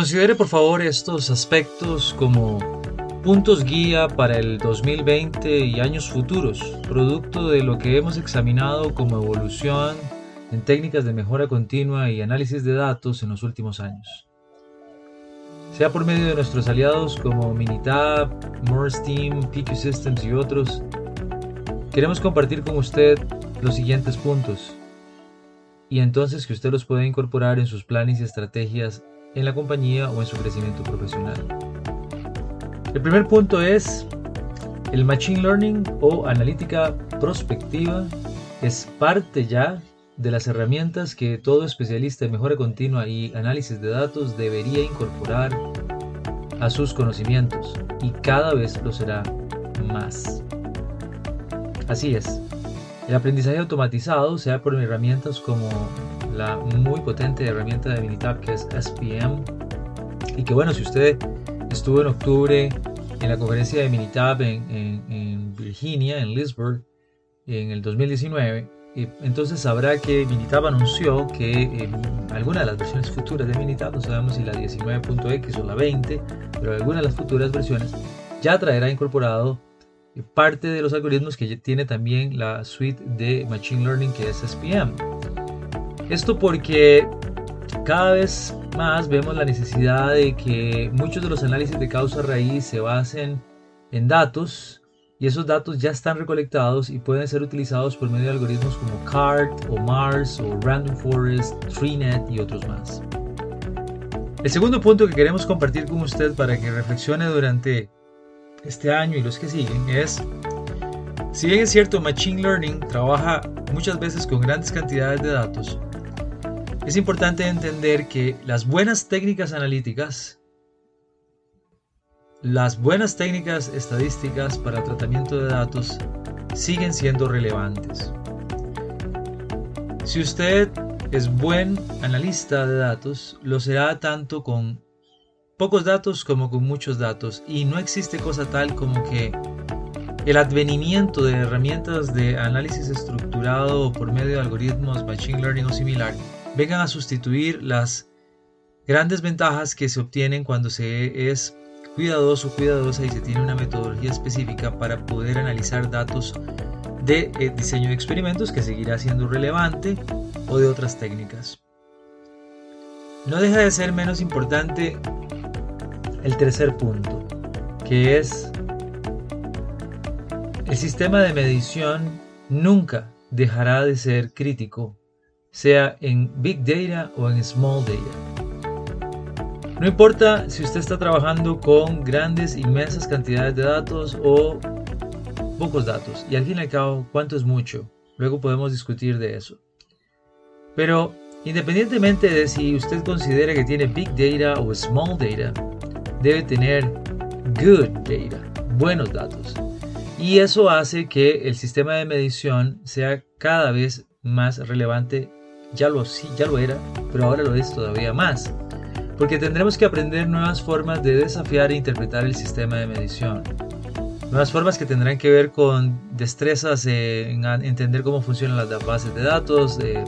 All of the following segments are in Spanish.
Considere por favor estos aspectos como puntos guía para el 2020 y años futuros, producto de lo que hemos examinado como evolución en técnicas de mejora continua y análisis de datos en los últimos años. Sea por medio de nuestros aliados como Minitab, Morse Team, PQ Systems y otros, queremos compartir con usted los siguientes puntos y entonces que usted los pueda incorporar en sus planes y estrategias en la compañía o en su crecimiento profesional. El primer punto es el Machine Learning o analítica prospectiva es parte ya de las herramientas que todo especialista en mejora continua y análisis de datos debería incorporar a sus conocimientos y cada vez lo será más. Así es, el aprendizaje automatizado, sea por herramientas como la muy potente herramienta de Minitab que es SPM. Y que bueno, si usted estuvo en octubre en la conferencia de Minitab en, Virginia, en Lisburg, en el 2019, entonces sabrá que Minitab anunció que eh, alguna de las versiones futuras de Minitab, no sabemos si la 19.x o la 20, pero alguna de las futuras versiones ya traerá incorporado parte de los algoritmos que tiene también la suite de Machine Learning que es SPM. Esto porque cada vez más vemos la necesidad de que muchos de los análisis de causa raíz se basen en datos y esos datos ya están recolectados y pueden ser utilizados por medio de algoritmos como CART o MARS o Random Forest, TreeNet y otros más. El segundo punto que queremos compartir con usted para que reflexione durante este año y los que siguen es, si bien es cierto, Machine Learning trabaja muchas veces con grandes cantidades de datos, es importante entender que las buenas técnicas analíticas, las buenas técnicas estadísticas para tratamiento de datos siguen siendo relevantes. Si usted es buen analista de datos, lo será tanto con pocos datos como con muchos datos y no existe cosa tal como que el advenimiento de herramientas de análisis estructurado por medio de algoritmos, machine learning o similar vengan a sustituir las grandes ventajas que se obtienen cuando se es cuidadoso, cuidadosa y se tiene una metodología específica para poder analizar datos de eh, diseño de experimentos que seguirá siendo relevante o de otras técnicas. No deja de ser menos importante el tercer punto, que es el sistema de medición nunca dejará de ser crítico sea en Big Data o en Small Data. No importa si usted está trabajando con grandes, inmensas cantidades de datos o pocos datos, y al fin y al cabo, ¿cuánto es mucho? Luego podemos discutir de eso. Pero independientemente de si usted considera que tiene Big Data o Small Data, debe tener Good Data, buenos datos. Y eso hace que el sistema de medición sea cada vez más relevante ya lo, ya lo era, pero ahora lo es todavía más, porque tendremos que aprender nuevas formas de desafiar e interpretar el sistema de medición. Nuevas formas que tendrán que ver con destrezas en entender cómo funcionan las bases de datos, de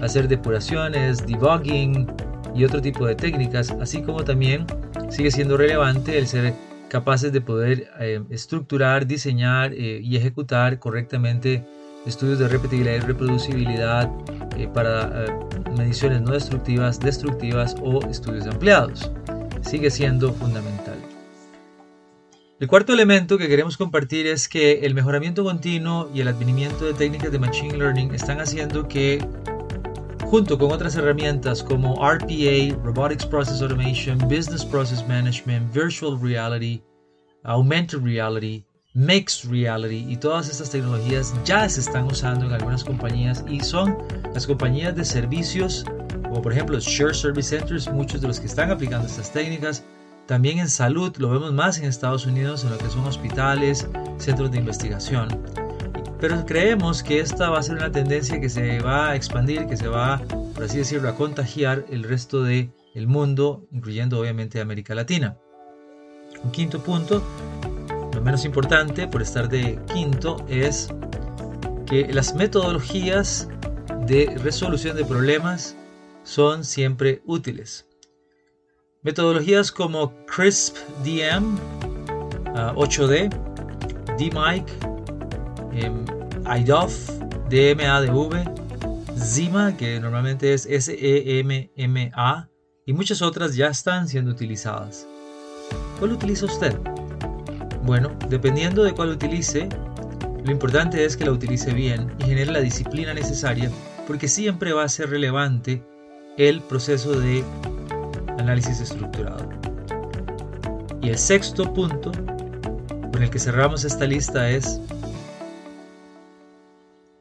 hacer depuraciones, debugging y otro tipo de técnicas, así como también sigue siendo relevante el ser capaces de poder eh, estructurar, diseñar eh, y ejecutar correctamente estudios de repetibilidad y reproducibilidad eh, para eh, mediciones no destructivas, destructivas o estudios de ampliados. Sigue siendo fundamental. El cuarto elemento que queremos compartir es que el mejoramiento continuo y el advenimiento de técnicas de Machine Learning están haciendo que, junto con otras herramientas como RPA, Robotics Process Automation, Business Process Management, Virtual Reality, Augmented Reality, Mixed Reality y todas estas tecnologías ya se están usando en algunas compañías y son las compañías de servicios como por ejemplo Share Service Centers, muchos de los que están aplicando estas técnicas. También en salud, lo vemos más en Estados Unidos, en lo que son hospitales, centros de investigación. Pero creemos que esta va a ser una tendencia que se va a expandir, que se va, por así decirlo, a contagiar el resto del el mundo, incluyendo obviamente América Latina. Un quinto punto, lo menos importante por estar de quinto, es que las metodologías de resolución de problemas son siempre útiles. Metodologías como CRISP DM, 8D, DMIC, IDOF, DMADV, ZIMA, que normalmente es SEMMA, y muchas otras ya están siendo utilizadas. ¿Cuál utiliza usted? Bueno, dependiendo de cuál utilice, lo importante es que la utilice bien y genere la disciplina necesaria porque siempre va a ser relevante el proceso de análisis estructurado. Y el sexto punto con el que cerramos esta lista es,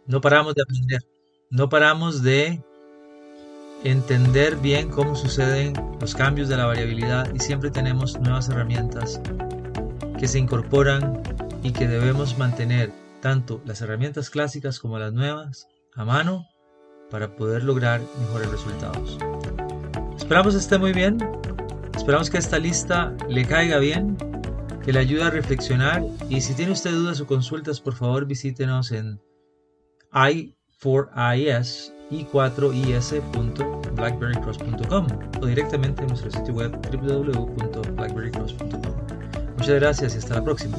no paramos de aprender, no paramos de entender bien cómo suceden los cambios de la variabilidad y siempre tenemos nuevas herramientas que se incorporan y que debemos mantener tanto las herramientas clásicas como las nuevas a mano para poder lograr mejores resultados. Esperamos esté muy bien, esperamos que esta lista le caiga bien, que le ayude a reflexionar y si tiene usted dudas o consultas, por favor visítenos en i4is i4is.blackberrycross.com o directamente en nuestro sitio web www.blackberrycross.com. Muchas gracias y hasta la próxima.